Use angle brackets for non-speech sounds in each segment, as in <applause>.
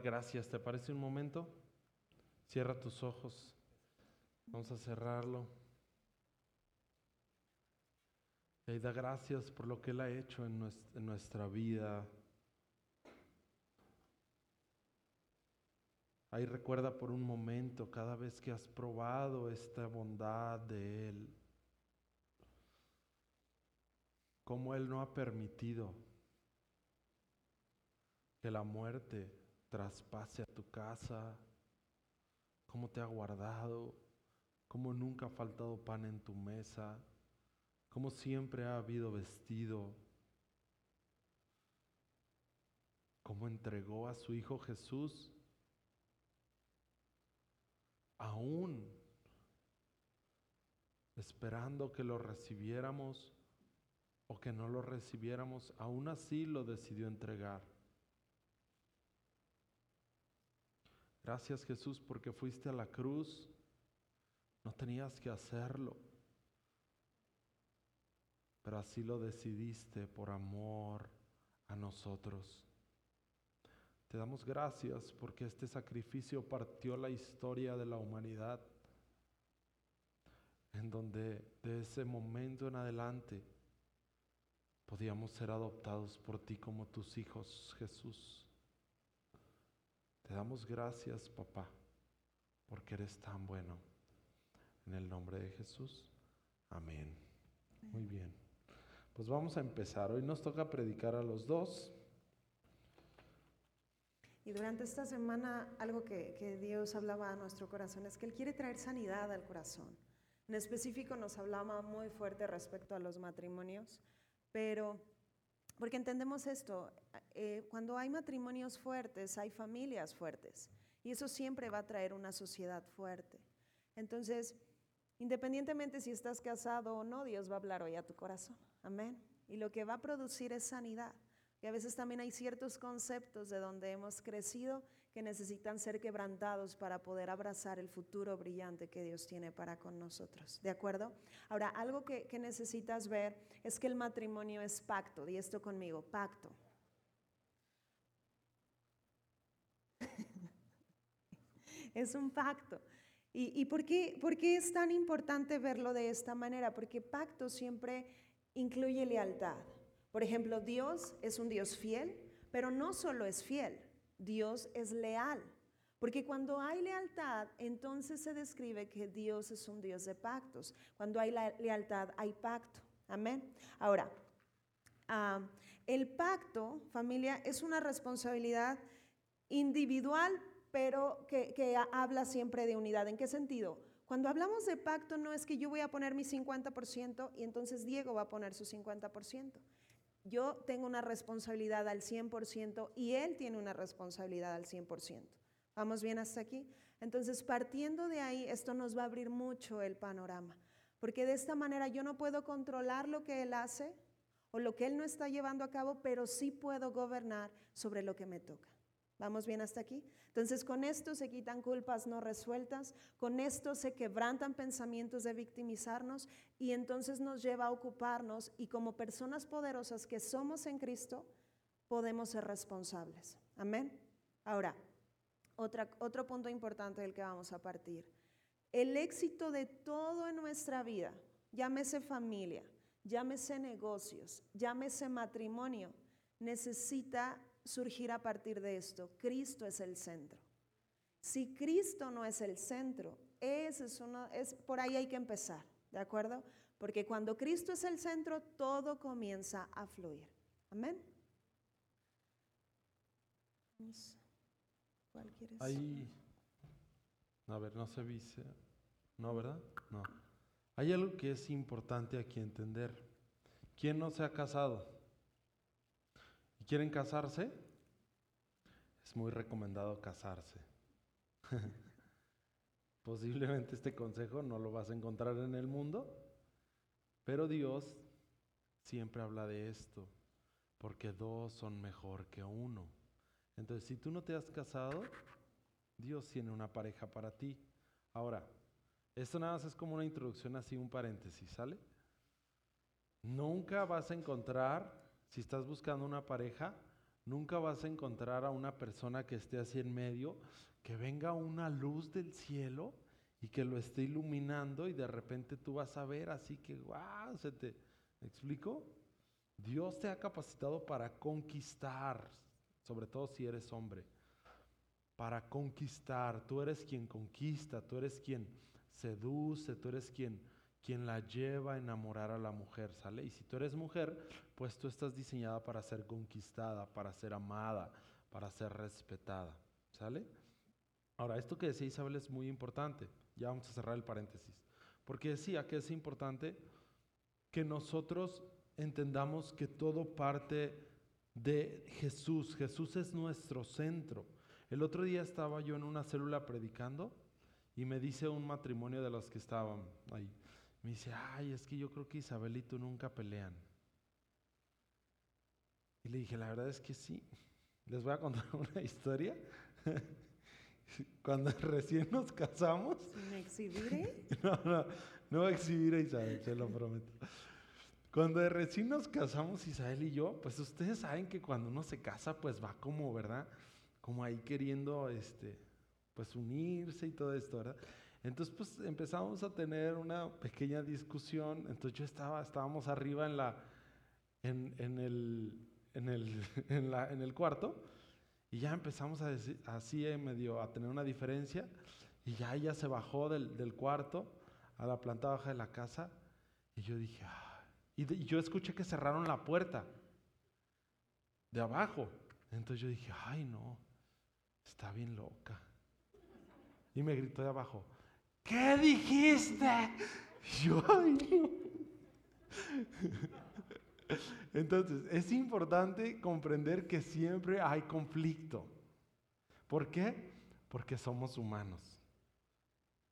gracias. ¿Te parece un momento? Cierra tus ojos. Vamos a cerrarlo. Y da gracias por lo que Él ha hecho en nuestra vida. Ahí recuerda por un momento cada vez que has probado esta bondad de Él, cómo Él no ha permitido que la muerte traspase a tu casa, cómo te ha guardado, cómo nunca ha faltado pan en tu mesa, cómo siempre ha habido vestido, cómo entregó a su Hijo Jesús, aún esperando que lo recibiéramos o que no lo recibiéramos, aún así lo decidió entregar. Gracias Jesús porque fuiste a la cruz. No tenías que hacerlo. Pero así lo decidiste por amor a nosotros. Te damos gracias porque este sacrificio partió la historia de la humanidad, en donde de ese momento en adelante podíamos ser adoptados por ti como tus hijos, Jesús. Te damos gracias, papá, porque eres tan bueno. En el nombre de Jesús. Amén. Muy bien. Pues vamos a empezar. Hoy nos toca predicar a los dos. Y durante esta semana algo que, que, Dios hablaba a nuestro corazón es que Él quiere traer sanidad al corazón. En específico nos hablaba muy fuerte respecto a los matrimonios, pero porque entendemos esto, eh, cuando hay matrimonios fuertes, hay familias fuertes. Y eso siempre va a traer una sociedad fuerte. Entonces, independientemente si estás casado o no, Dios va a hablar hoy a tu corazón. Amén. Y lo que va a producir es sanidad. Y a veces también hay ciertos conceptos de donde hemos crecido que necesitan ser quebrantados para poder abrazar el futuro brillante que Dios tiene para con nosotros. ¿De acuerdo? Ahora, algo que, que necesitas ver es que el matrimonio es pacto. Di esto conmigo, pacto. <laughs> es un pacto. ¿Y, y por, qué, por qué es tan importante verlo de esta manera? Porque pacto siempre incluye lealtad. Por ejemplo, Dios es un Dios fiel, pero no solo es fiel, Dios es leal. Porque cuando hay lealtad, entonces se describe que Dios es un Dios de pactos. Cuando hay la lealtad, hay pacto. Amén. Ahora, ah, el pacto, familia, es una responsabilidad individual, pero que, que habla siempre de unidad. ¿En qué sentido? Cuando hablamos de pacto no es que yo voy a poner mi 50% y entonces Diego va a poner su 50% yo tengo una responsabilidad al 100% y él tiene una responsabilidad al 100%. ¿Vamos bien hasta aquí? Entonces, partiendo de ahí, esto nos va a abrir mucho el panorama, porque de esta manera yo no puedo controlar lo que él hace o lo que él no está llevando a cabo, pero sí puedo gobernar sobre lo que me toca. ¿Vamos bien hasta aquí? Entonces con esto se quitan culpas no resueltas, con esto se quebrantan pensamientos de victimizarnos y entonces nos lleva a ocuparnos y como personas poderosas que somos en Cristo, podemos ser responsables. Amén. Ahora, otro punto importante del que vamos a partir. El éxito de todo en nuestra vida, llámese familia, llámese negocios, llámese matrimonio, necesita surgir a partir de esto. Cristo es el centro. Si Cristo no es el centro, ese es uno, es, por ahí hay que empezar, ¿de acuerdo? Porque cuando Cristo es el centro, todo comienza a fluir. Amén. ¿Cuál a ver, no se dice, no, ¿verdad? No. Hay algo que es importante aquí entender. ¿Quién no se ha casado? Quieren casarse, es muy recomendado casarse. <laughs> Posiblemente este consejo no lo vas a encontrar en el mundo, pero Dios siempre habla de esto, porque dos son mejor que uno. Entonces, si tú no te has casado, Dios tiene una pareja para ti. Ahora, esto nada más es como una introducción, así un paréntesis, ¿sale? Nunca vas a encontrar si estás buscando una pareja, Nunca vas a encontrar a una persona que esté así en medio, que venga una luz del cielo y que lo esté iluminando y de repente tú vas a ver así que, wow, se te... ¿Me explico? Dios te ha capacitado para conquistar, sobre todo si eres hombre, para conquistar. Tú eres quien conquista, tú eres quien seduce, tú eres quien, quien la lleva a enamorar a la mujer, ¿sale? Y si tú eres mujer, pues tú estás diseñada para ser conquistada, para ser amada, para ser respetada, ¿sale? Ahora, esto que decía Isabel es muy importante. Ya vamos a cerrar el paréntesis. Porque decía que es importante que nosotros entendamos que todo parte de Jesús. Jesús es nuestro centro. El otro día estaba yo en una célula predicando y me dice un matrimonio de los que estaban ahí. Me dice, ay, es que yo creo que Isabel y tú nunca pelean. Y le dije, la verdad es que sí. Les voy a contar <laughs> una historia. <laughs> Cuando <laughs> recién nos casamos. ¿Me exhibiré? No, no, no voy a exhibir a Isabel, se lo prometo. Cuando recién nos casamos Isabel y yo, pues ustedes saben que cuando uno se casa, pues va como, ¿verdad? Como ahí queriendo, este, pues unirse y todo esto, ¿verdad? Entonces, pues empezamos a tener una pequeña discusión. Entonces yo estaba, estábamos arriba en la, en, el, en el, <laughs> en el cuarto y ya empezamos a decir, así eh, medio a tener una diferencia y ya ella se bajó del, del cuarto a la planta baja de la casa y yo dije, ah, y, yo escuché que cerraron la puerta de abajo. Entonces yo dije, ay no, está bien loca. Y me gritó de abajo, ¿qué dijiste? yo. Entonces, es importante comprender que siempre hay conflicto. ¿Por qué? Porque somos humanos.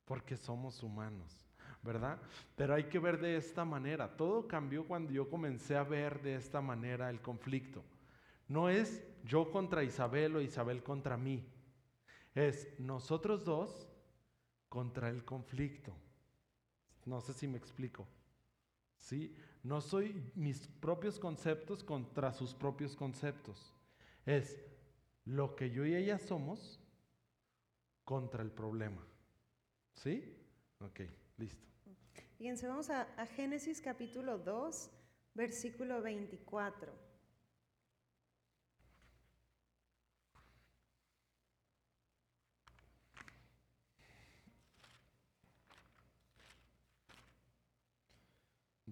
Porque somos humanos. ¿verdad? Pero hay que ver de esta manera. Todo cambió cuando yo comencé a ver de esta manera el conflicto. No es yo contra Isabel o Isabel contra mí. Es nosotros dos contra el conflicto. No sé si me explico. ¿Sí? No soy mis propios conceptos contra sus propios conceptos. Es lo que yo y ella somos contra el problema. ¿Sí? Ok, listo. Fíjense, vamos a, a Génesis capítulo 2, versículo 24.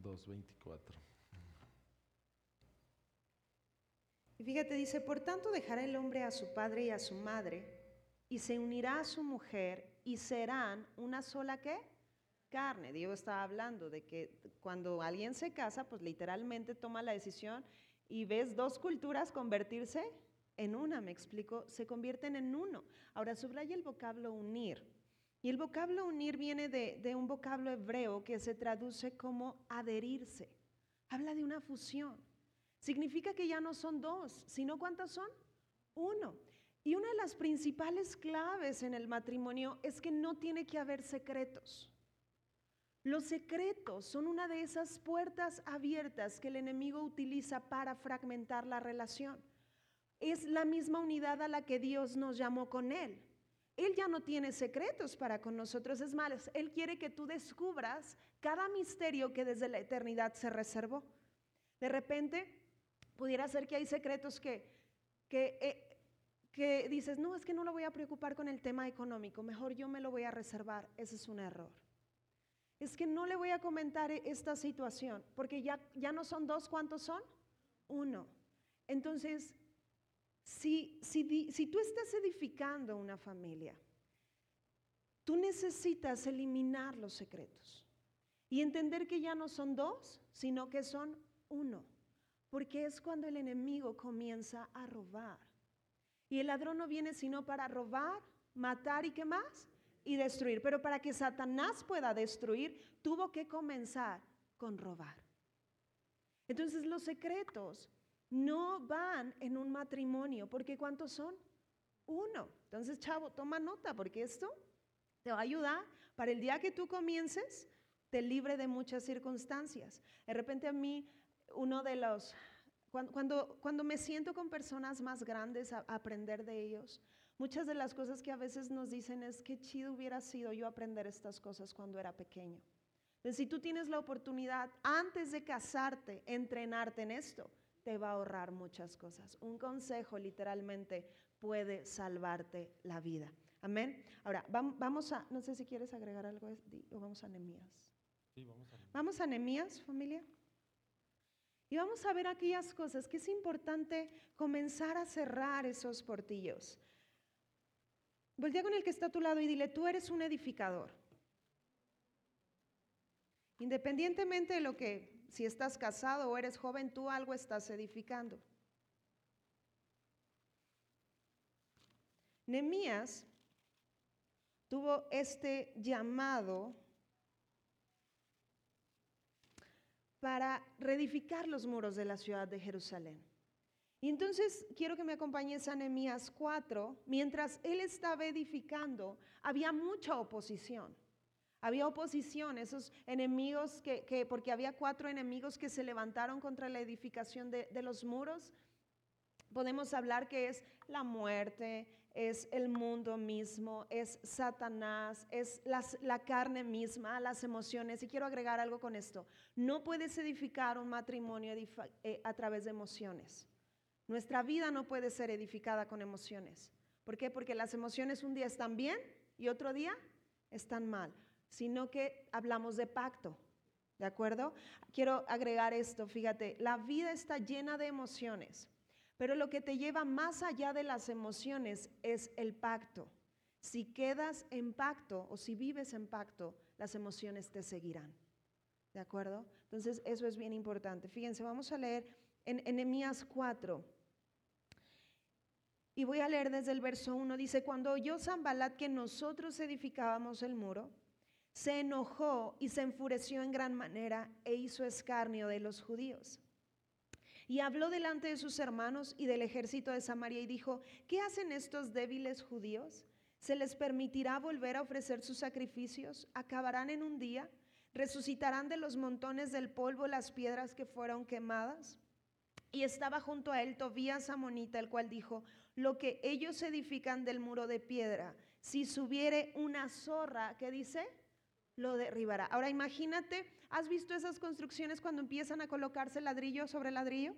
Dos veinticuatro. Y fíjate, dice, por tanto dejará el hombre a su padre y a su madre, y se unirá a su mujer, y serán una sola qué? carne. Dios está hablando de que cuando alguien se casa, pues literalmente toma la decisión y ves dos culturas convertirse en una, me explico, se convierten en uno. Ahora subraya el vocablo unir. Y el vocablo unir viene de, un vocablo hebreo que se traduce como adherirse. Habla de una fusión. Significa que ya no son dos, sino cuántos son? Uno. Y una de las principales claves en el matrimonio es que no tiene que haber secretos. Los secretos son una de esas puertas abiertas que el enemigo utiliza para fragmentar la relación. Es la misma unidad a la que Dios nos llamó con Él. Él ya no tiene secretos para con nosotros, es más, Él quiere que tú descubras cada misterio que desde la eternidad se reservó. De repente, pudiera ser que hay secretos que, que, eh, que dices, no, es que no lo voy a preocupar con el tema económico, mejor yo me lo voy a reservar. Ese es un error es que no le voy a comentar e-, esta situación, porque ya, ya no son dos, ¿cuántos son? Uno. Entonces, si, si, si tú estás edificando una familia, tú necesitas eliminar los secretos y entender que ya no son dos, sino que son uno, porque es cuando el enemigo comienza a robar. Y el ladrón no viene sino para robar, matar y qué más? y destruir. Pero para que Satanás pueda destruir, tuvo que comenzar con robar. Entonces los secretos no van en un matrimonio, porque ¿cuántos son? Uno. Entonces, chavo, toma nota, porque esto te va a ayudar para el día que tú comiences, te libre de muchas circunstancias. De repente a mí, uno de los cuan- cuando, cuando me siento con personas más grandes a, a aprender de ellos, muchas de las cosas que a veces nos dicen es que chido hubiera sido yo aprender estas cosas cuando era pequeño. Entonces, si tú tienes la oportunidad antes de casarte, entrenarte en esto, te va a ahorrar muchas cosas. Un consejo literalmente puede salvarte la vida. Amén. Ahora, vam- vamos a, no sé si quieres agregar algo o vamos a Nehemías. Sí, vamos a Vamos a Nehemías, familia. Y vamos a ver aquellas cosas que es importante comenzar a cerrar esos portillos. Voltea con el que está a tu lado y dile, tú eres un edificador. Independientemente de lo que, si estás casado o eres joven, tú algo estás edificando. Nehemías tuvo este llamado para reedificar los muros de la ciudad de Jerusalén. Y entonces quiero que me acompañes a Nehemías 4. Mientras él estaba edificando, había mucha oposición. Había oposición, esos enemigos que, que- porque había cuatro enemigos que se levantaron contra la edificación de, de los muros. Podemos hablar que es la muerte, es el mundo mismo, es Satanás, es las- la carne misma, las emociones. Y quiero agregar algo con esto. No puedes edificar un matrimonio eh, a través de emociones. Nuestra vida no puede ser edificada con emociones. ¿Por qué? Porque las emociones un día están bien y otro día están mal, sino que hablamos de pacto. ¿De acuerdo? Quiero agregar esto, fíjate, la vida está llena de emociones, pero lo que te lleva más allá de las emociones es el pacto. Si quedas en pacto o si vives en pacto, las emociones te seguirán. ¿De acuerdo? Entonces, eso es bien importante. Fíjense, vamos a leer en Enemías 4. Y voy a leer desde el verso 1. Dice, cuando oyó Zambalat que nosotros edificábamos el muro, se enojó y se enfureció en gran manera e hizo escarnio de los judíos. Y habló delante de sus hermanos y del ejército de Samaria y dijo, ¿qué hacen estos débiles judíos? ¿Se les permitirá volver a ofrecer sus sacrificios? ¿Acabarán en un día? ¿Resucitarán de los montones del polvo las piedras que fueron quemadas? Y estaba junto a él Tobías Amonita, el cual dijo, lo que ellos edifican del muro de piedra, si subiere una zorra, ¿qué dice? Lo derribará. Ahora imagínate, ¿has visto esas construcciones cuando empiezan a colocarse ladrillo sobre ladrillo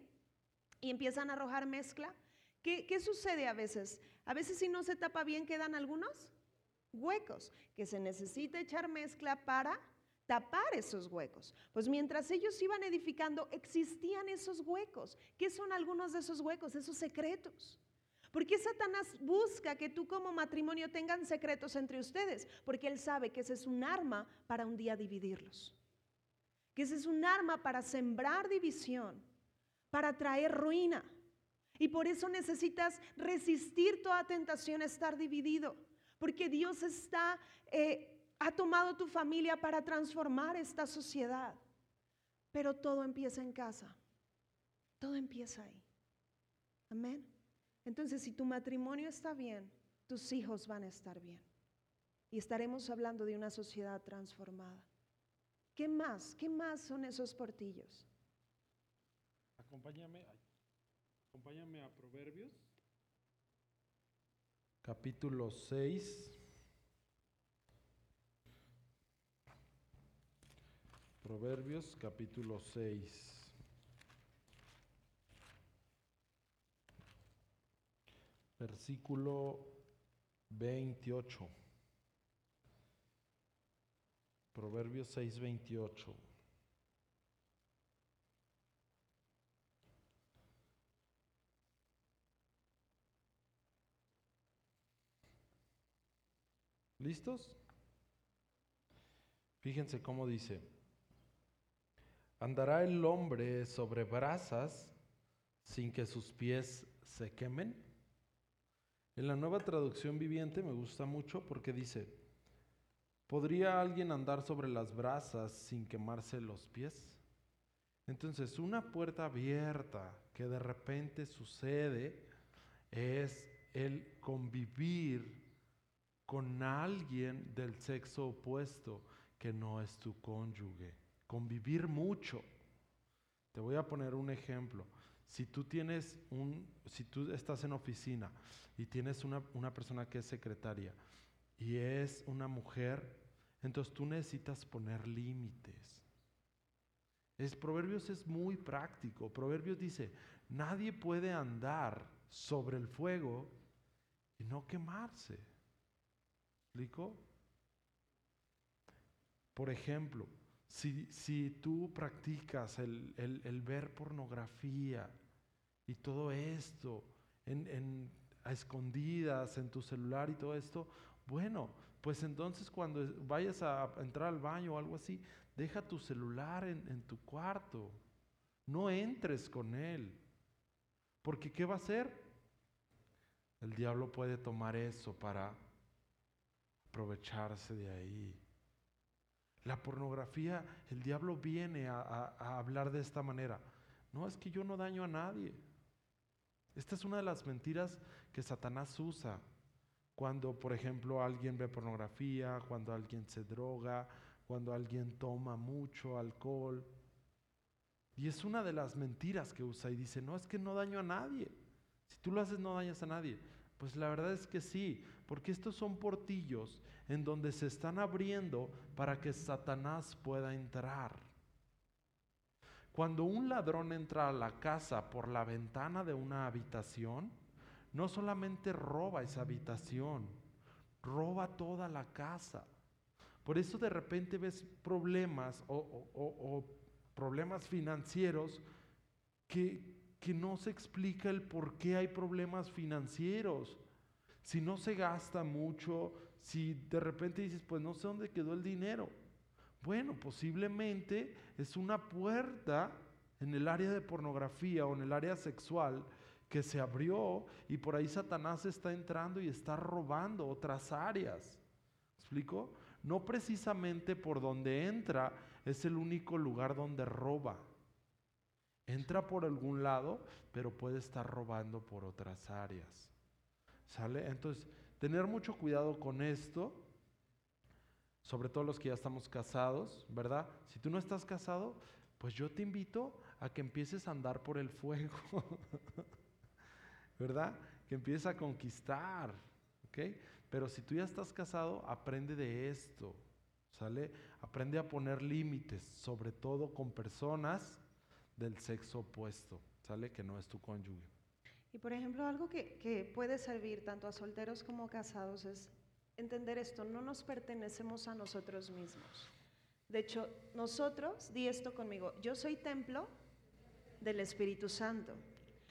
y empiezan a arrojar mezcla? ¿Qué, qué sucede a veces? A veces si no se tapa bien quedan algunos huecos, que se necesita echar mezcla para tapar esos huecos. Pues mientras ellos iban edificando, existían esos huecos. ¿Qué son algunos de esos huecos? Esos secretos. ¿Por qué Satanás busca que tú como matrimonio tengan secretos entre ustedes? Porque él sabe que ese es un arma para un día dividirlos. Que ese es un arma para sembrar división, para traer ruina. Y por eso necesitas resistir toda tentación a estar dividido. Porque Dios está, eh, ha tomado tu familia para transformar esta sociedad. Pero todo empieza en casa. Todo empieza ahí. Amén. Entonces, si tu matrimonio está bien, tus hijos van a estar bien. Y estaremos hablando de una sociedad transformada. ¿Qué más? ¿Qué más son esos portillos? Acompáñame, acompáñame a Proverbios. Capítulo 6. Proverbios capítulo 6. Versículo 28. Proverbios 6, 28. ¿Listos? Fíjense cómo dice. ¿Andará el hombre sobre brasas sin que sus pies se quemen? En la nueva traducción viviente me gusta mucho porque dice, ¿podría alguien andar sobre las brasas sin quemarse los pies? Entonces, una puerta abierta que de repente sucede es el convivir con alguien del sexo opuesto que no es tu cónyuge. Convivir mucho. Te voy a poner un ejemplo. Si tú tienes un, si tú estás en oficina y tienes una, una persona que es secretaria y es una mujer, entonces tú necesitas poner límites. Es, Proverbios es muy práctico. Proverbios dice, nadie puede andar sobre el fuego y no quemarse. ¿Explico? Por ejemplo, si, si tú practicas el, el, ver pornografía y todo esto en, en, a escondidas en tu celular y todo esto, bueno, pues entonces cuando vayas a entrar al baño o algo así, deja tu celular en, en tu cuarto. No entres con él. Porque ¿qué va a hacer? El diablo puede tomar eso para aprovecharse de ahí. La pornografía, el diablo viene a, hablar de esta manera. No, es que yo no daño a nadie. Esta es una de las mentiras que Satanás usa cuando, por ejemplo, alguien ve pornografía, cuando alguien se droga, cuando alguien toma mucho alcohol. Y es una de las mentiras que usa y dice, no, es que no daño a nadie. Si tú lo haces no dañas a nadie. Pues la verdad es que sí, porque estos son portillos en donde se están abriendo para que Satanás pueda entrar. Cuando un ladrón entra a la casa por la ventana de una habitación, no solamente roba esa habitación, roba toda la casa. Por eso de repente ves problemas o, problemas financieros que, que no se explica el por qué hay problemas financieros. Si no se gasta mucho, si de repente dices, pues no sé dónde quedó el dinero. Bueno, posiblemente es una puerta en el área de pornografía o en el área sexual que se abrió y por ahí Satanás está entrando y está robando otras áreas. ¿Explico? No precisamente por donde entra es el único lugar donde roba. Entra por algún lado, pero puede estar robando por otras áreas. ¿Sale? Entonces, tener mucho cuidado con esto, sobre todo los que ya estamos casados, ¿verdad? Si tú no estás casado, pues yo te invito a que empieces a andar por el fuego, <laughs> ¿verdad? Que empieces a conquistar, ¿ok? Pero si tú ya estás casado, aprende de esto, ¿sale? Aprende a poner límites, sobre todo con personas del sexo opuesto, ¿sale? Que no es tu cónyuge. Y por ejemplo, algo que, que, puede servir tanto a solteros como casados es entender esto, no nos pertenecemos a nosotros mismos. De hecho, nosotros, di esto conmigo, yo soy templo del Espíritu Santo.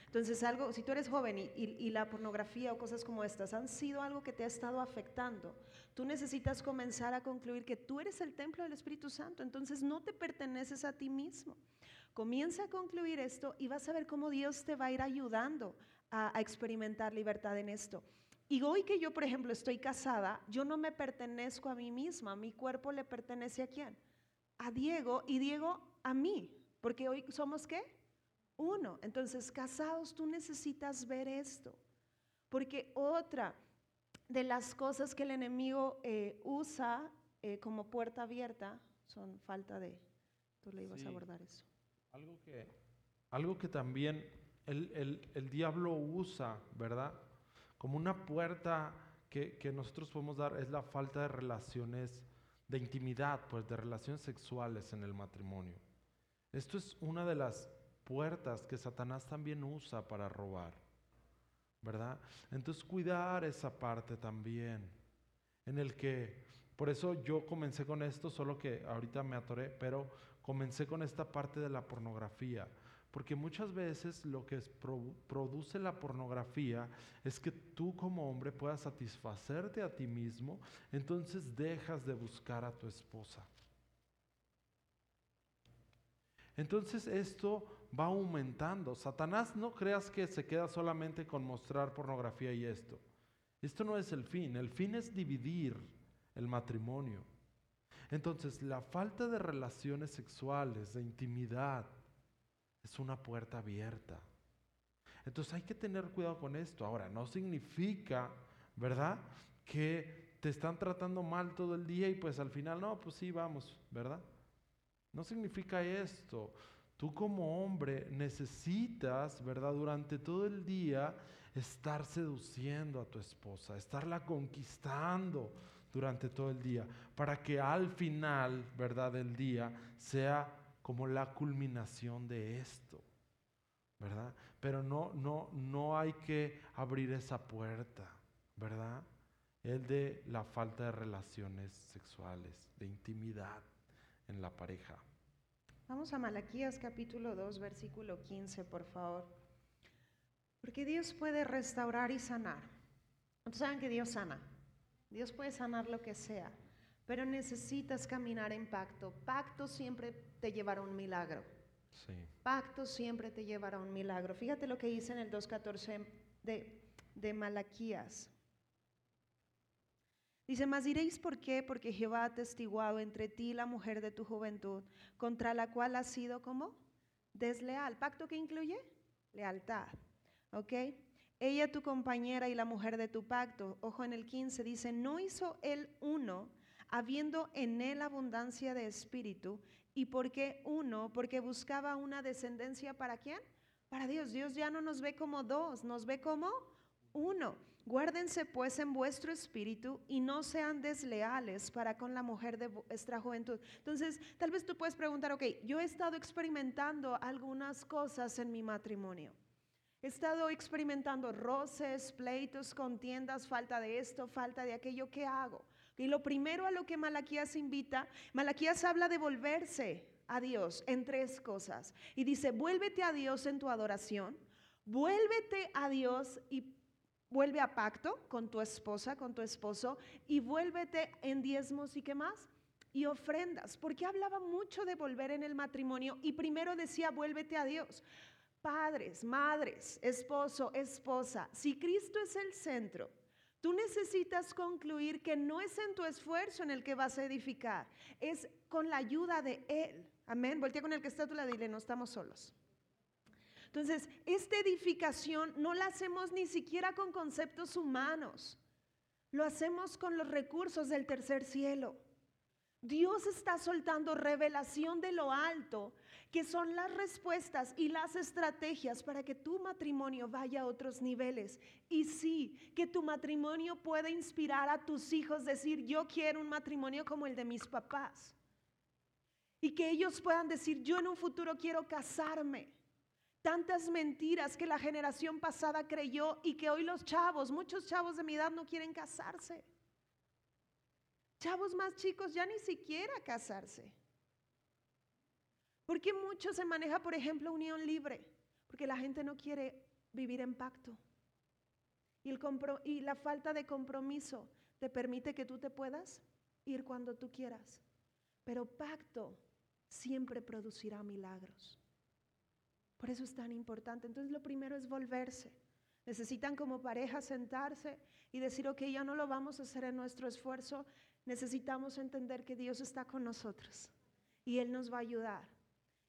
Entonces, algo, si tú eres joven y, y, y, la pornografía o cosas como estas han sido algo que te ha estado afectando, tú necesitas comenzar a concluir que tú eres el templo del Espíritu Santo, entonces no te perteneces a ti mismo. Comienza a concluir esto y vas a ver cómo Dios te va a ir ayudando a, a experimentar libertad en esto. Y hoy que yo, por ejemplo, estoy casada, yo no me pertenezco a mí misma, mi cuerpo le pertenece a quién? A Diego y Diego a mí, porque hoy somos qué? Uno. Entonces, casados, tú necesitas ver esto, porque otra de las cosas que el enemigo eh, usa eh, como puerta abierta son falta de... Tú le ibas sí. a abordar eso. Algo que, algo que también el, el, el, diablo usa, ¿verdad? Como una puerta que, que, nosotros podemos dar es la falta de relaciones, de intimidad, pues de relaciones sexuales en el matrimonio. Esto es una de las puertas que Satanás también usa para robar, ¿verdad? Entonces cuidar esa parte también, en el que, por eso yo comencé con esto, solo que ahorita me atoré, pero comencé con esta parte de la pornografía. Porque muchas veces lo que pro, produce la pornografía es que tú como hombre puedas satisfacerte a ti mismo, entonces dejas de buscar a tu esposa. Entonces esto va aumentando. Satanás no creas que se queda solamente con mostrar pornografía y esto. Esto no es el fin, el fin es dividir el matrimonio. Entonces, la falta de relaciones sexuales, de intimidad, es una puerta abierta. Entonces hay que tener cuidado con esto. Ahora, no significa, ¿verdad? Que te están tratando mal todo el día y pues al final, no, pues sí, vamos, ¿verdad? No significa esto. Tú como hombre necesitas, ¿verdad? Durante todo el día estar seduciendo a tu esposa, estarla conquistando durante todo el día, para que al final, ¿verdad? Del día sea como la culminación de esto, ¿verdad? Pero no, no, no hay que abrir esa puerta, ¿verdad? El de la falta de relaciones sexuales, de intimidad en la pareja. Vamos a Malaquías capítulo 2, versículo 15, por favor. Porque Dios puede restaurar y sanar. ¿Ustedes saben que Dios sana? Dios puede sanar lo que sea, pero necesitas caminar en pacto. Pacto siempre te llevará a un milagro. Sí. Pacto siempre te llevará a un milagro. Fíjate lo que dice en el 2.14 de, de Malaquías. Dice, mas diréis por qué, porque Jehová ha testiguado entre ti la mujer de tu juventud, contra la cual has sido como desleal. ¿Pacto que incluye? Lealtad. ¿Ok? Ella tu compañera y la mujer de tu pacto. Ojo en el 15, dice, no hizo él uno, habiendo en él abundancia de espíritu. ¿Y por qué uno? Porque buscaba una descendencia para quién? Para Dios. Dios ya no nos ve como dos, nos ve como uno. Guárdense pues en vuestro espíritu y no sean desleales para con la mujer de vuestra juventud. Entonces, tal vez tú puedes preguntar, ok, yo he estado experimentando algunas cosas en mi matrimonio. He estado experimentando roces, pleitos, contiendas, falta de esto, falta de aquello. ¿Qué hago? Y lo primero a lo que Malaquías invita, Malaquías habla de volverse a Dios en tres cosas. Y dice, vuélvete a Dios en tu adoración, vuélvete a Dios y Vuelve a pacto con tu esposa, con tu esposo y vuélvete en diezmos y qué más. Y ofrendas, porque hablaba mucho de volver en el matrimonio y primero decía, vuélvete a Dios. Padres, madres, esposo, esposa, si Cristo es el centro, tú necesitas concluir que no es en tu esfuerzo en el que vas a edificar, es con la ayuda de Él. Amén. Voltea con el que está a tu lado dile, no estamos solos. Entonces, esta edificación no la hacemos ni siquiera con conceptos humanos, lo hacemos con los recursos del tercer cielo. Dios está soltando revelación de lo alto, que son las respuestas y las estrategias para que tu matrimonio vaya a otros niveles. Y sí, que tu matrimonio pueda inspirar a tus hijos, decir, yo quiero un matrimonio como el de mis papás. Y que ellos puedan decir, yo en un futuro quiero casarme. Tantas mentiras que la generación pasada creyó y que hoy los chavos, muchos chavos de mi edad no quieren casarse. Chavos más chicos ya ni siquiera casarse. Porque mucho se maneja, por ejemplo, unión libre? Porque la gente no quiere vivir en pacto. Y la falta de compromiso te permite que tú te puedas ir cuando tú quieras. Pero pacto siempre producirá milagros. Por eso es tan importante. Entonces lo primero es volverse. Necesitan como pareja sentarse y decir, ok, ya no lo vamos a hacer en nuestro esfuerzo. Necesitamos entender que Dios está con nosotros y Él nos va a ayudar.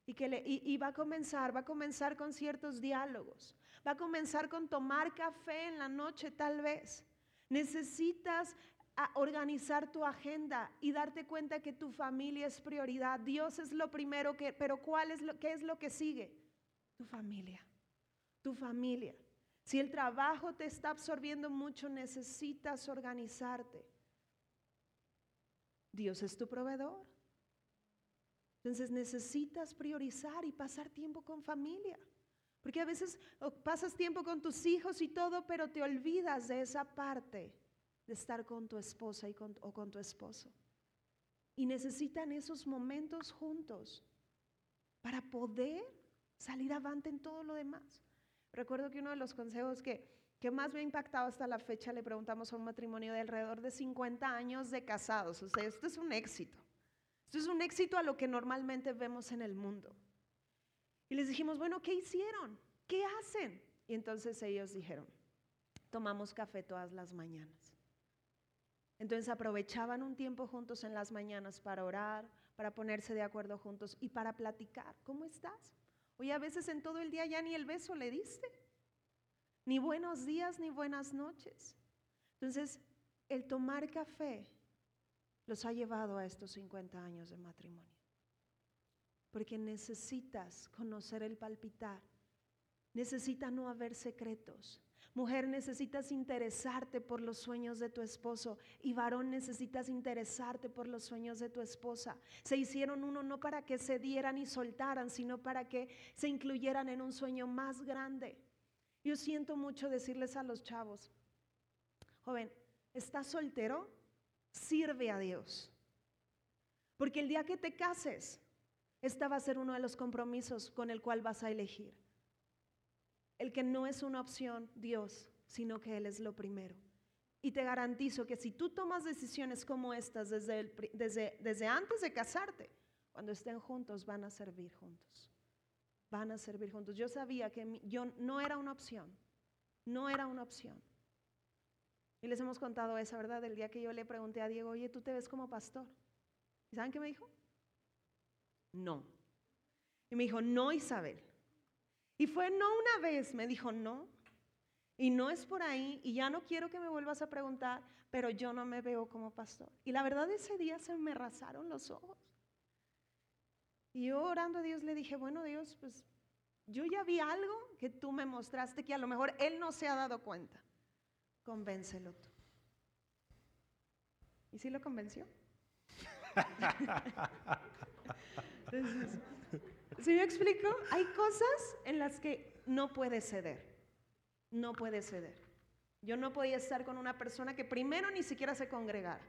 Y, que y, va a comenzar, va a comenzar con ciertos diálogos. Va a comenzar con tomar café en la noche tal vez. Necesitas organizar tu agenda y darte cuenta que tu familia es prioridad. Dios es lo primero que, pero ¿cuál es lo, qué es lo que sigue? Tu familia, tu familia. Si el trabajo te está absorbiendo mucho, necesitas organizarte. Dios es tu proveedor. Entonces necesitas priorizar y pasar tiempo con familia. Porque a veces pasas tiempo con tus hijos y todo, pero te olvidas de esa parte de estar con tu esposa y o con tu esposo. Y necesitan esos momentos juntos para poder salir avante en todo lo demás. Recuerdo que uno de los consejos que, que más me ha impactado hasta la fecha, le preguntamos a un matrimonio de alrededor de 50 años de casados. O sea, esto es un éxito. Esto es un éxito a lo que normalmente vemos en el mundo. Y les dijimos, bueno, ¿qué hicieron? ¿Qué hacen? Y entonces ellos dijeron, tomamos café todas las mañanas. Entonces aprovechaban un tiempo juntos en las mañanas para orar, para ponerse de acuerdo juntos y para platicar. ¿Cómo estás? Oye, a veces en todo el día ya ni el beso le diste, ni buenos días ni buenas noches. Entonces, el tomar café los ha llevado a estos 50 años de matrimonio. porque necesitas conocer el palpitar. Necesita no haber secretos. Mujer, necesitas interesarte por los sueños de tu esposo y varón, necesitas interesarte por los sueños de tu esposa. Se hicieron uno no para que se dieran y soltaran, sino para que se incluyeran en un sueño más grande. Yo siento mucho decirles a los chavos, joven, ¿estás soltero? Sirve a Dios. Porque el día que te cases, esta va a ser uno de los compromisos con el cual vas a elegir el que no es una opción Dios, sino que Él es lo primero. Y te garantizo que si tú tomas decisiones como estas desde, desde, desde antes de casarte, cuando estén juntos van a servir juntos. Van a servir juntos. Yo sabía que yo no era una opción. No era una opción. Y les hemos contado esa verdad el día que yo le pregunté a Diego, oye, ¿tú te ves como pastor? ¿Y saben qué me dijo? No. Y me dijo, no, Isabel. Y fue no una vez, me dijo no. Y no es por ahí, y ya no quiero que me vuelvas a preguntar, pero yo no me veo como pastor. Y la verdad ese día se me rasaron los ojos. Y yo orando a Dios le dije, bueno Dios, pues yo ya vi algo que tú me mostraste que a lo mejor Él no se ha dado cuenta. Convéncelo tú. ¿Y si lo convenció? Si me explico? Hay cosas en las que no puede ceder. No puede ceder. Yo no podía estar con una persona que primero ni siquiera se congregara.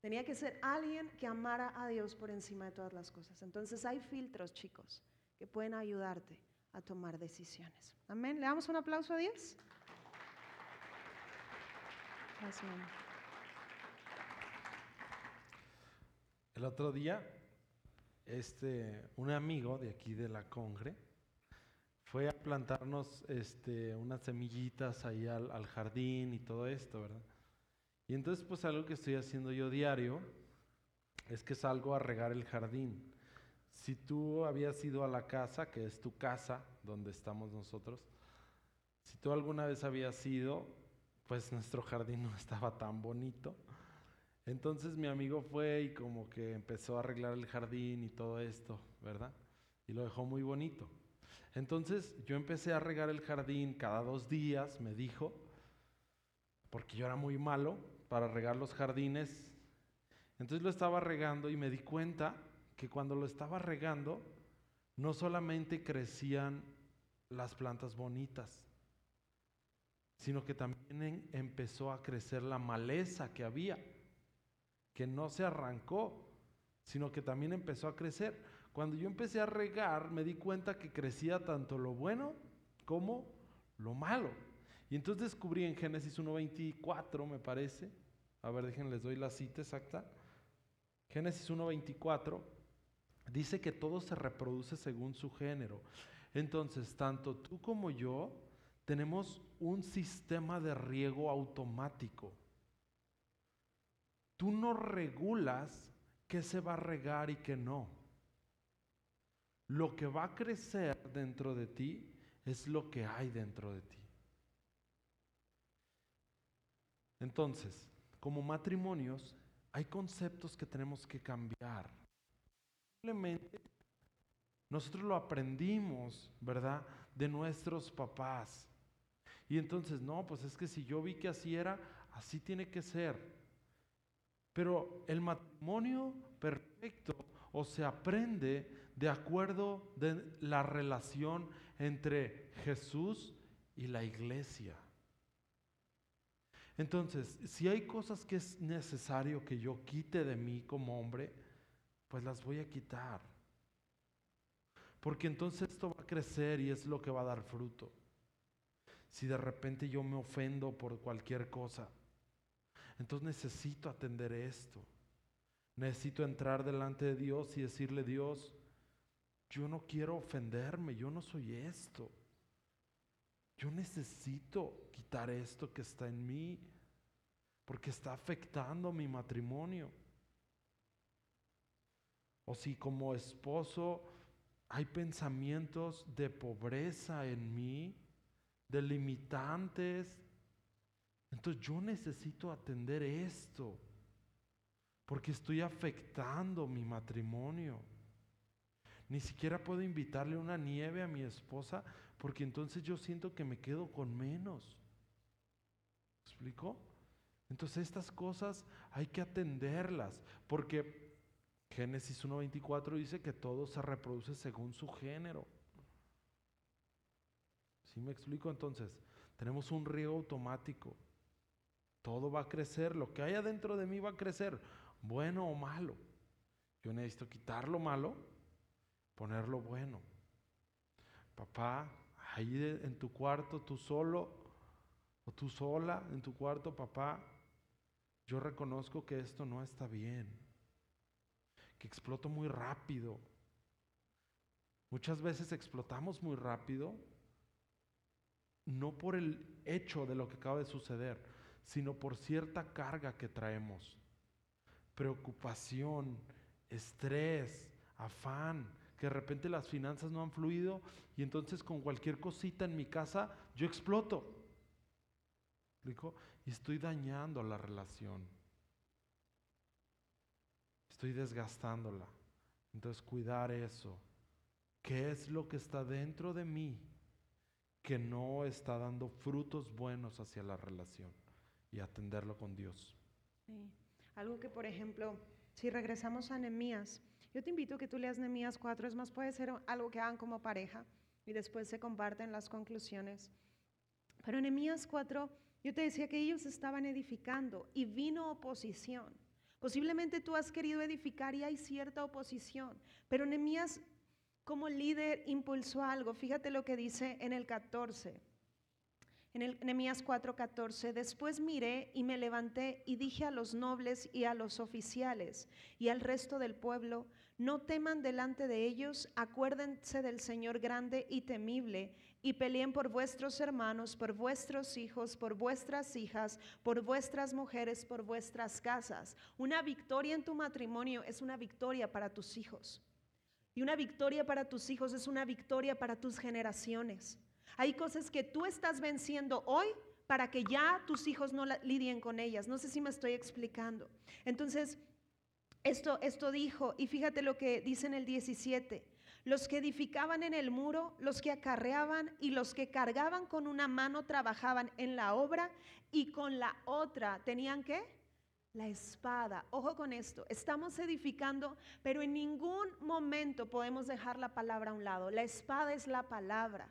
Tenía que ser alguien que amara a Dios por encima de todas las cosas. Entonces hay filtros, chicos, que pueden ayudarte a tomar decisiones. Amén. ¿Le damos un aplauso a Dios? El otro día este, un amigo de aquí de la Congre fue a plantarnos este, unas semillitas ahí al, al, jardín y todo esto, ¿verdad? Y entonces pues algo que estoy haciendo yo diario es que salgo a regar el jardín. Si tú habías ido a la casa, que es tu casa, donde estamos nosotros, si tú alguna vez habías ido, pues nuestro jardín no estaba tan bonito. Entonces mi amigo fue y como que empezó a arreglar el jardín y todo esto, ¿verdad? Y lo dejó muy bonito. Entonces yo empecé a regar el jardín cada dos días, me dijo, porque yo era muy malo para regar los jardines. Entonces lo estaba regando y me di cuenta que cuando lo estaba regando, no solamente crecían las plantas bonitas, sino que también empezó a crecer la maleza que había que no se arrancó, sino que también empezó a crecer. Cuando yo empecé a regar, me di cuenta que crecía tanto lo bueno como lo malo. Y entonces descubrí en Génesis 1.24, me parece, a ver, déjenles les doy la cita exacta. Génesis 1.24 dice que todo se reproduce según su género. Entonces, tanto tú como yo tenemos un sistema de riego automático. Tú no regulas qué se va a regar y qué no. Lo que va a crecer dentro de ti es lo que hay dentro de ti. Entonces, como matrimonios, hay conceptos que tenemos que cambiar. Simplemente nosotros lo aprendimos, ¿verdad? De nuestros papás. Y entonces, no, pues es que si yo vi que así era, así tiene que ser. Pero el matrimonio perfecto o se aprende de acuerdo de la relación entre Jesús y la iglesia. Entonces, si hay cosas que es necesario que yo quite de mí como hombre, pues las voy a quitar. Porque entonces esto va a crecer y es lo que va a dar fruto. Si de repente yo me ofendo por cualquier cosa, entonces necesito atender esto. Necesito entrar delante de Dios y decirle, Dios, yo no quiero ofenderme, yo no soy esto. Yo necesito quitar esto que está en mí, porque está afectando mi matrimonio. O si como esposo hay pensamientos de pobreza en mí, de limitantes, entonces yo necesito atender esto, porque estoy afectando mi matrimonio. Ni siquiera puedo invitarle una nieve a mi esposa porque entonces yo siento que me quedo con menos. ¿Me explico? Entonces estas cosas hay que atenderlas porque Génesis 1.24 dice que todo se reproduce según su género. ¿Sí me explico? Entonces, tenemos un riego automático. Todo va a crecer, lo que hay adentro de mí va a crecer, bueno o malo. Yo necesito quitar lo malo, poner lo bueno. Papá, ahí en tu cuarto, tú solo o tú sola en tu cuarto, papá, yo reconozco que esto no está bien, que exploto muy rápido. Muchas veces explotamos muy rápido, no por el hecho de lo que acaba de suceder, sino por cierta carga que traemos. Preocupación, estrés, afán, que de repente las finanzas no han fluido y entonces con cualquier cosita en mi casa yo exploto. Y estoy dañando la relación. Estoy desgastándola. Entonces cuidar eso. ¿Qué es lo que está dentro de mí que no está dando frutos buenos hacia la relación? Y atenderlo con Dios. Algo que, por ejemplo, si regresamos a Nehemías, yo te invito a que tú leas Nehemías 4, es más, puede ser algo que hagan como pareja y después se comparten las conclusiones. Pero en Nehemías 4, yo te decía que ellos estaban edificando y vino oposición. Posiblemente tú has querido edificar y hay cierta oposición, pero Nehemías como líder impulsó algo. Fíjate lo que dice en el 14. En el Nehemías 4:14, después miré y me levanté y dije a los nobles y a los oficiales y al resto del pueblo, no teman delante de ellos, acuérdense del Señor grande y temible y peleen por vuestros hermanos, por vuestros hijos, por vuestras hijas, por vuestras mujeres, por vuestras casas. Una victoria en tu matrimonio es una victoria para tus hijos. Y una victoria para tus hijos es una victoria para tus generaciones. Hay cosas que tú estás venciendo hoy para que ya tus hijos no lidien con ellas. No sé si me estoy explicando. Entonces, esto, esto dijo, y fíjate lo que dice en el 17. Los que edificaban en el muro, los que acarreaban y los que cargaban con una mano trabajaban en la obra y con la otra tenían que la espada. Ojo con esto, estamos edificando, pero en ningún momento podemos dejar la palabra a un lado. La espada es la palabra.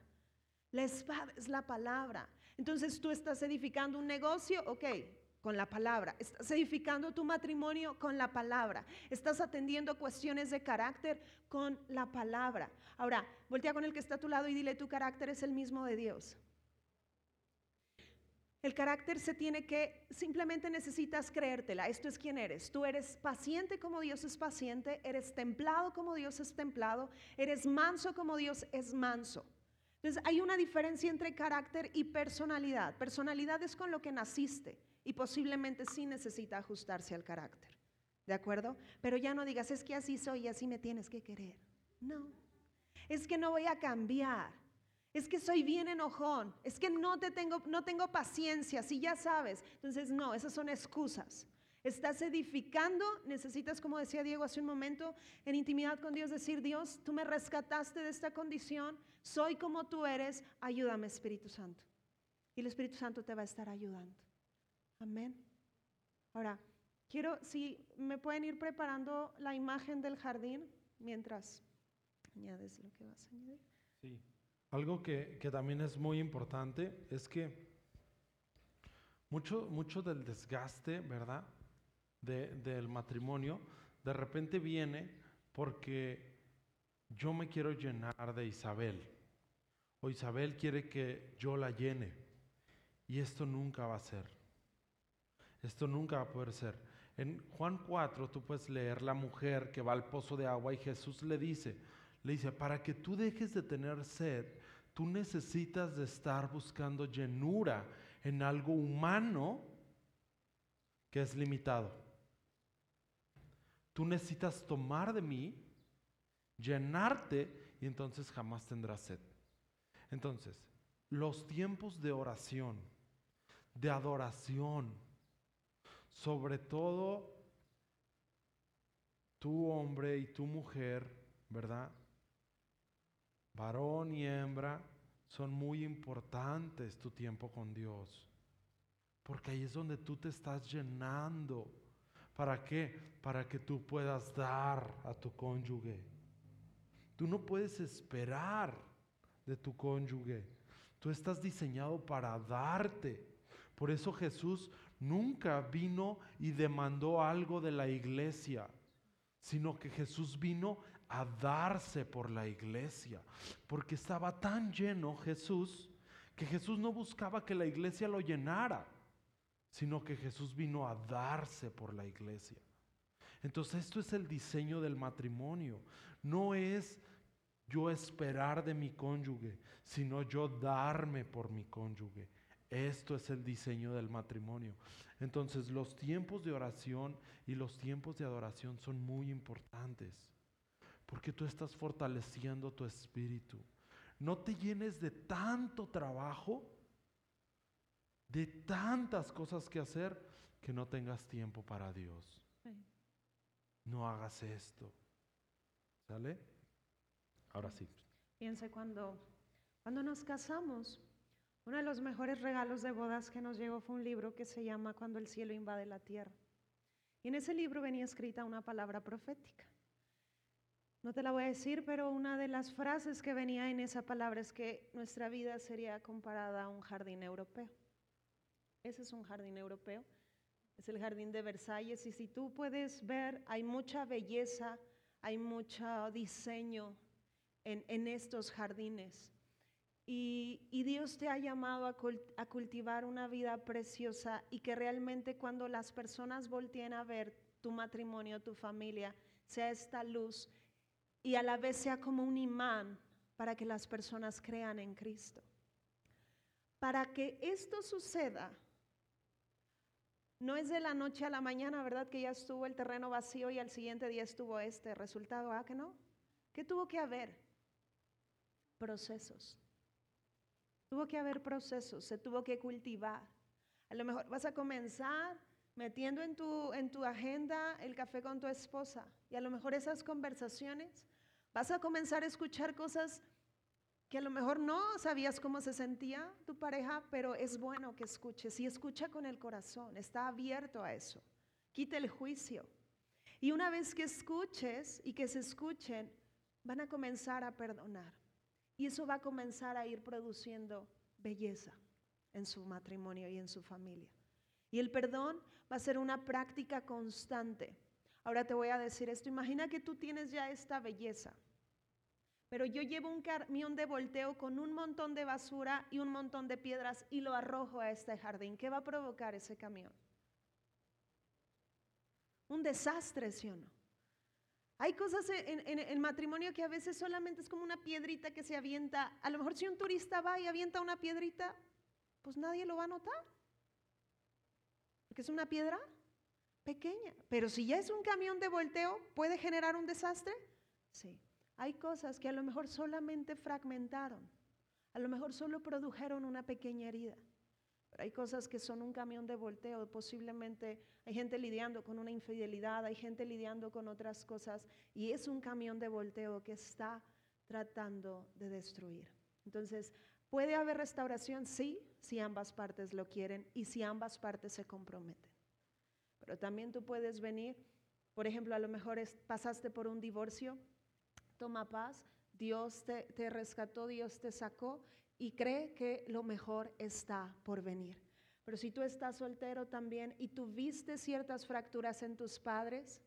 La espada es la palabra. Entonces tú estás edificando un negocio, ok, con la palabra. Estás edificando tu matrimonio con la palabra. Estás atendiendo cuestiones de carácter con la palabra. Ahora, voltea con el que está a tu lado y dile, tu carácter es el mismo de Dios. El carácter se tiene que, simplemente necesitas creértela. Esto es quién eres. Tú eres paciente como Dios es paciente, eres templado como Dios es templado, eres manso como Dios es manso. Entonces hay una diferencia entre carácter y personalidad. Personalidad es con lo que naciste y posiblemente sí necesita ajustarse al carácter. ¿De acuerdo? Pero ya no digas, es que así soy y así me tienes que querer. No. Es que no voy a cambiar. Es que soy bien enojón. Es que no te tengo no tengo paciencia, si ya sabes. Entonces, no, esas son excusas. Estás edificando, necesitas, como decía Diego hace un momento, en intimidad con Dios, decir, Dios, tú me rescataste de esta condición, soy como tú eres, ayúdame Espíritu Santo. Y el Espíritu Santo te va a estar ayudando. Amén. Ahora, quiero, si me pueden ir preparando la imagen del jardín mientras añades lo que vas a añadir. Sí. Algo que, que también es muy importante es que mucho, mucho del desgaste, ¿verdad? del matrimonio, de repente viene porque yo me quiero llenar de Isabel. O Isabel quiere que yo la llene. Y esto nunca va a ser. Esto nunca va a poder ser. En Juan 4 tú puedes leer la mujer que va al pozo de agua y Jesús le dice, le dice, para que tú dejes de tener sed, tú necesitas de estar buscando llenura en algo humano que es limitado. Tú necesitas tomar de mí, llenarte y entonces jamás tendrás sed. Entonces, los tiempos de oración, de adoración, sobre todo tu hombre y tu mujer, ¿verdad? Varón y hembra, son muy importantes tu tiempo con Dios. Porque ahí es donde tú te estás llenando. ¿Para qué? Para que tú puedas dar a tu cónyuge. Tú no puedes esperar de tu cónyuge. Tú estás diseñado para darte. Por eso Jesús nunca vino y demandó algo de la iglesia, sino que Jesús vino a darse por la iglesia, porque estaba tan lleno Jesús que Jesús no buscaba que la iglesia lo llenara, sino que Jesús vino a darse por la iglesia. Entonces esto es el diseño del matrimonio. No es yo esperar de mi cónyuge, sino yo darme por mi cónyuge. Esto es el diseño del matrimonio. Entonces los tiempos de oración y los tiempos de adoración son muy importantes, porque tú estás fortaleciendo tu espíritu. No te llenes de tanto trabajo de tantas cosas que hacer que no tengas tiempo para Dios. No hagas esto. ¿Sale? Ahora sí. Piense cuando, cuando nos casamos, uno de los mejores regalos de bodas que nos llegó fue un libro que se llama Cuando el cielo invade la tierra. Y en ese libro venía escrita una palabra profética. No te la voy a decir, pero una de las frases que venía en esa palabra es que nuestra vida sería comparada a un jardín europeo. Ese es un jardín europeo, es el jardín de Versalles y si tú puedes ver, hay mucha belleza, hay mucho diseño en, estos jardines. Y, Dios te ha llamado a, a, cultivar una vida preciosa y que realmente cuando las personas volteen a ver tu matrimonio, tu familia, sea esta luz y a la vez sea como un imán para que las personas crean en Cristo. Para que esto suceda, no es de la noche a la mañana, ¿verdad? Que ya estuvo el terreno vacío y al siguiente día estuvo este resultado. ¿Ah, que no? ¿Qué tuvo que haber? Procesos. Tuvo que haber procesos, se tuvo que cultivar. A lo mejor vas a comenzar metiendo en tu, en tu agenda el café con tu esposa y a lo mejor esas conversaciones vas a comenzar a escuchar cosas que a lo mejor no sabías cómo se sentía tu pareja, pero es bueno que escuches y escucha con el corazón, está abierto a eso. Quita el juicio. Y una vez que escuches y que se escuchen, van a comenzar a perdonar. Y eso va a comenzar a ir produciendo belleza en su matrimonio y en su familia. Y el perdón va a ser una práctica constante. Ahora te voy a decir esto, imagina que tú tienes ya esta belleza pero yo llevo un camión de volteo con un montón de basura y un montón de piedras y lo arrojo a este jardín. ¿Qué va a provocar ese camión? Un desastre, ¿sí o no? Hay cosas en, el matrimonio que a veces solamente es como una piedrita que se avienta. A lo mejor si un turista va y avienta una piedrita, pues nadie lo va a notar. Porque es una piedra pequeña. Pero si ya es un camión de volteo, ¿puede generar un desastre? Sí. Hay cosas que a lo mejor solamente fragmentaron, a lo mejor solo produjeron una pequeña herida. Hay cosas que son un camión de volteo, posiblemente hay gente lidiando con una infidelidad, hay gente lidiando con otras cosas y es un camión de volteo que está tratando de destruir. Entonces, ¿puede haber restauración? Sí, si ambas partes lo quieren y si ambas partes se comprometen. Pero también tú puedes venir, por ejemplo, a lo mejor pasaste por un divorcio toma paz, Dios te, te rescató, Dios te sacó y cree que lo mejor está por venir. Pero si tú estás soltero también y tú viste ciertas fracturas en tus padres,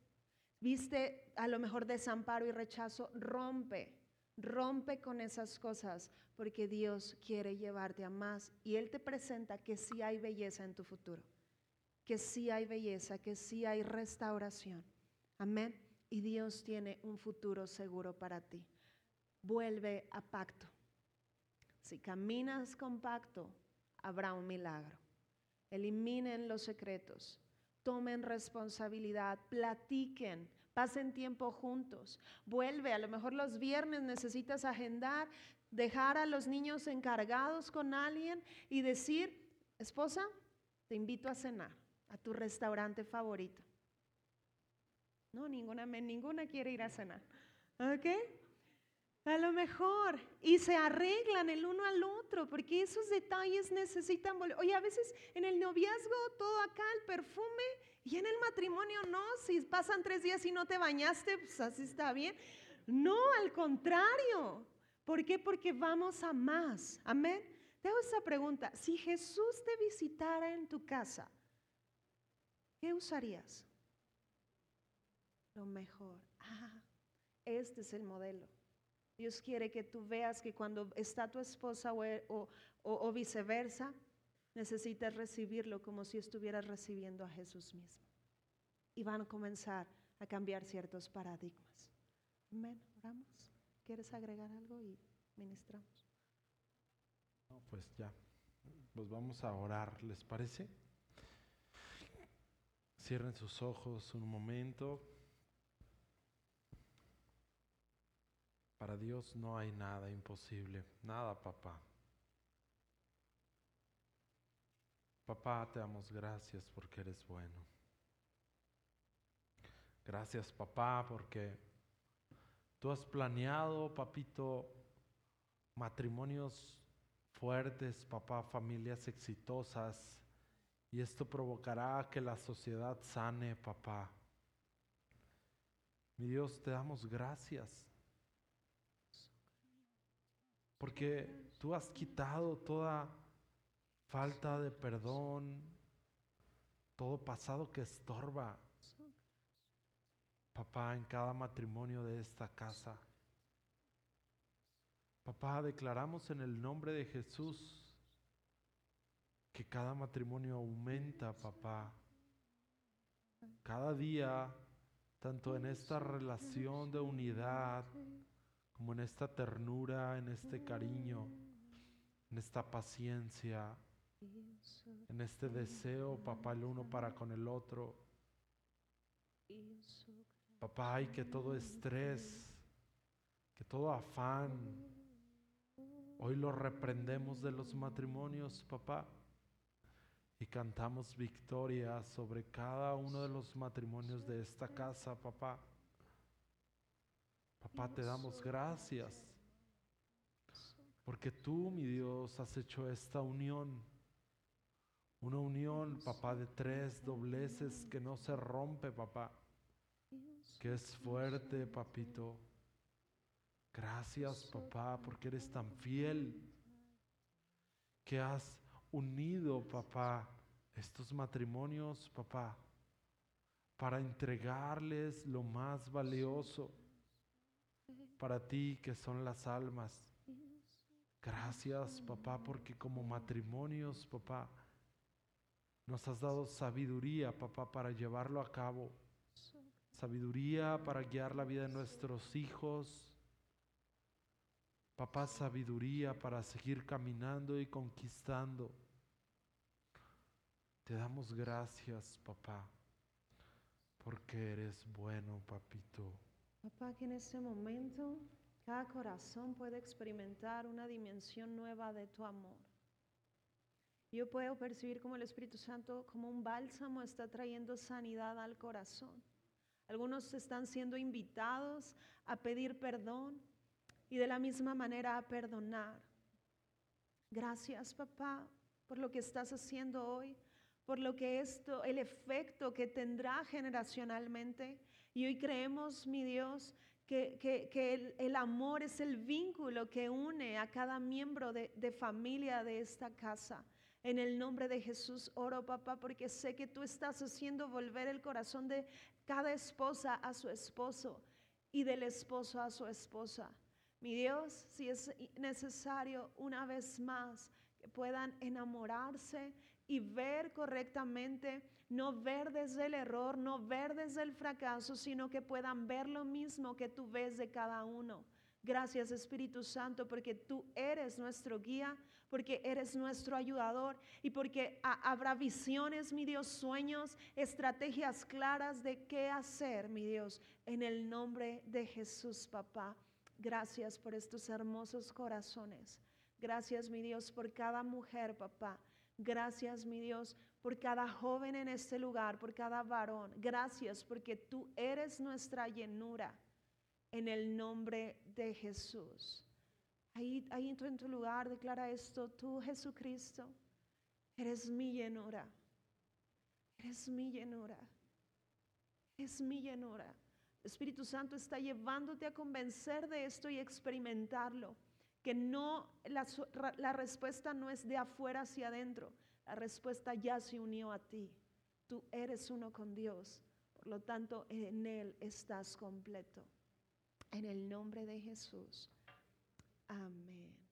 viste a lo mejor desamparo y rechazo, rompe, rompe con esas cosas porque Dios quiere llevarte a más y Él te presenta que sí hay belleza en tu futuro, que sí hay belleza, que sí hay restauración. Amén y Dios tiene un futuro seguro para ti. Vuelve a pacto. Si caminas con pacto, habrá un milagro. Eliminen los secretos, tomen responsabilidad, platiquen, pasen tiempo juntos. Vuelve, a lo mejor los viernes necesitas agendar, dejar a los niños encargados con alguien y decir, esposa, te invito a cenar a tu restaurante favorito. No, ninguna, ninguna quiere ir a cenar. ¿Ok? A lo mejor. Y se arreglan el uno al otro, porque esos detalles necesitan volver. Oye, a veces en el noviazgo todo acá, el perfume, y en el matrimonio no. Si pasan tres días y no te bañaste, pues así está bien. No, al contrario. ¿Por qué? Porque vamos a más. Amén. Te hago esa pregunta. Si Jesús te visitara en tu casa, ¿qué usarías? Lo mejor. Ah, este es el modelo. Dios quiere que tú veas que cuando está tu esposa o, viceversa, necesitas recibirlo como si estuvieras recibiendo a Jesús mismo. Y van a comenzar a cambiar ciertos paradigmas. Amén. Oramos. ¿Quieres agregar algo y ministramos? Pues ya. Pues vamos a orar, ¿les parece? Cierren sus ojos un momento. Para Dios no hay nada imposible, nada, papá. Papá, te damos gracias porque eres bueno. Gracias, papá, porque tú has planeado, papito, matrimonios fuertes, papá, familias exitosas, y esto provocará que la sociedad sane, papá. Mi Dios, te damos gracias porque tú has quitado toda falta de perdón, todo pasado que estorba. Papá, en cada matrimonio de esta casa. Papá, declaramos en el nombre de Jesús que cada matrimonio aumenta, papá. Cada día, tanto en esta relación de unidad, como en esta ternura, en este cariño, en esta paciencia, en este deseo, papá, el uno para con el otro. Papá, y que todo estrés, que todo afán, hoy lo reprendemos de los matrimonios, papá, y cantamos victoria sobre cada uno de los matrimonios de esta casa, papá. Papá, te damos gracias. Porque tú, mi Dios, has hecho esta unión. Una unión, papá, de tres dobleces que no se rompe, papá. Que es fuerte, papito. Gracias, papá, porque eres tan fiel. Que has unido, papá, estos matrimonios, papá, para entregarles lo más valioso para ti que son las almas. Gracias, papá, porque como matrimonios, papá, nos has dado sabiduría, papá, para llevarlo a cabo. Sabiduría para guiar la vida de nuestros hijos. Papá, sabiduría para seguir caminando y conquistando. Te damos gracias, papá, porque eres bueno, papito. Papá, que en este momento cada corazón puede experimentar una dimensión nueva de tu amor. Yo puedo percibir como el Espíritu Santo, como un bálsamo, está trayendo sanidad al corazón. Algunos están siendo invitados a pedir perdón y de la misma manera a perdonar. Gracias, papá, por lo que estás haciendo hoy, por lo que esto, el efecto que tendrá generacionalmente y hoy creemos, mi Dios, que, el, amor es el vínculo que une a cada miembro de, de familia de esta casa. En el nombre de Jesús oro, papá, porque sé que tú estás haciendo volver el corazón de cada esposa a su esposo y del esposo a su esposa. Mi Dios, si es necesario una vez más que puedan enamorarse y ver correctamente no ver desde el error, no ver desde el fracaso, sino que puedan ver lo mismo que tú ves de cada uno. Gracias Espíritu Santo porque tú eres nuestro guía, porque eres nuestro ayudador y porque habrá visiones, mi Dios, sueños, estrategias claras de qué hacer, mi Dios, en el nombre de Jesús, papá. Gracias por estos hermosos corazones. Gracias, mi Dios, por cada mujer, papá. Gracias, mi Dios, por cada joven en este lugar, por cada varón. Gracias porque tú eres nuestra llenura. en el nombre de Jesús. Ahí, ahí en tu lugar, declara esto, tú Jesucristo, eres mi llenura, eres mi llenura, eres mi llenura. Espíritu Santo está llevándote a convencer de esto y experimentarlo, que no, la, la respuesta no es de afuera hacia adentro, la respuesta ya se unió a ti. Tú eres uno con Dios, por lo tanto en Él estás completo. En el nombre de Jesús. Amén.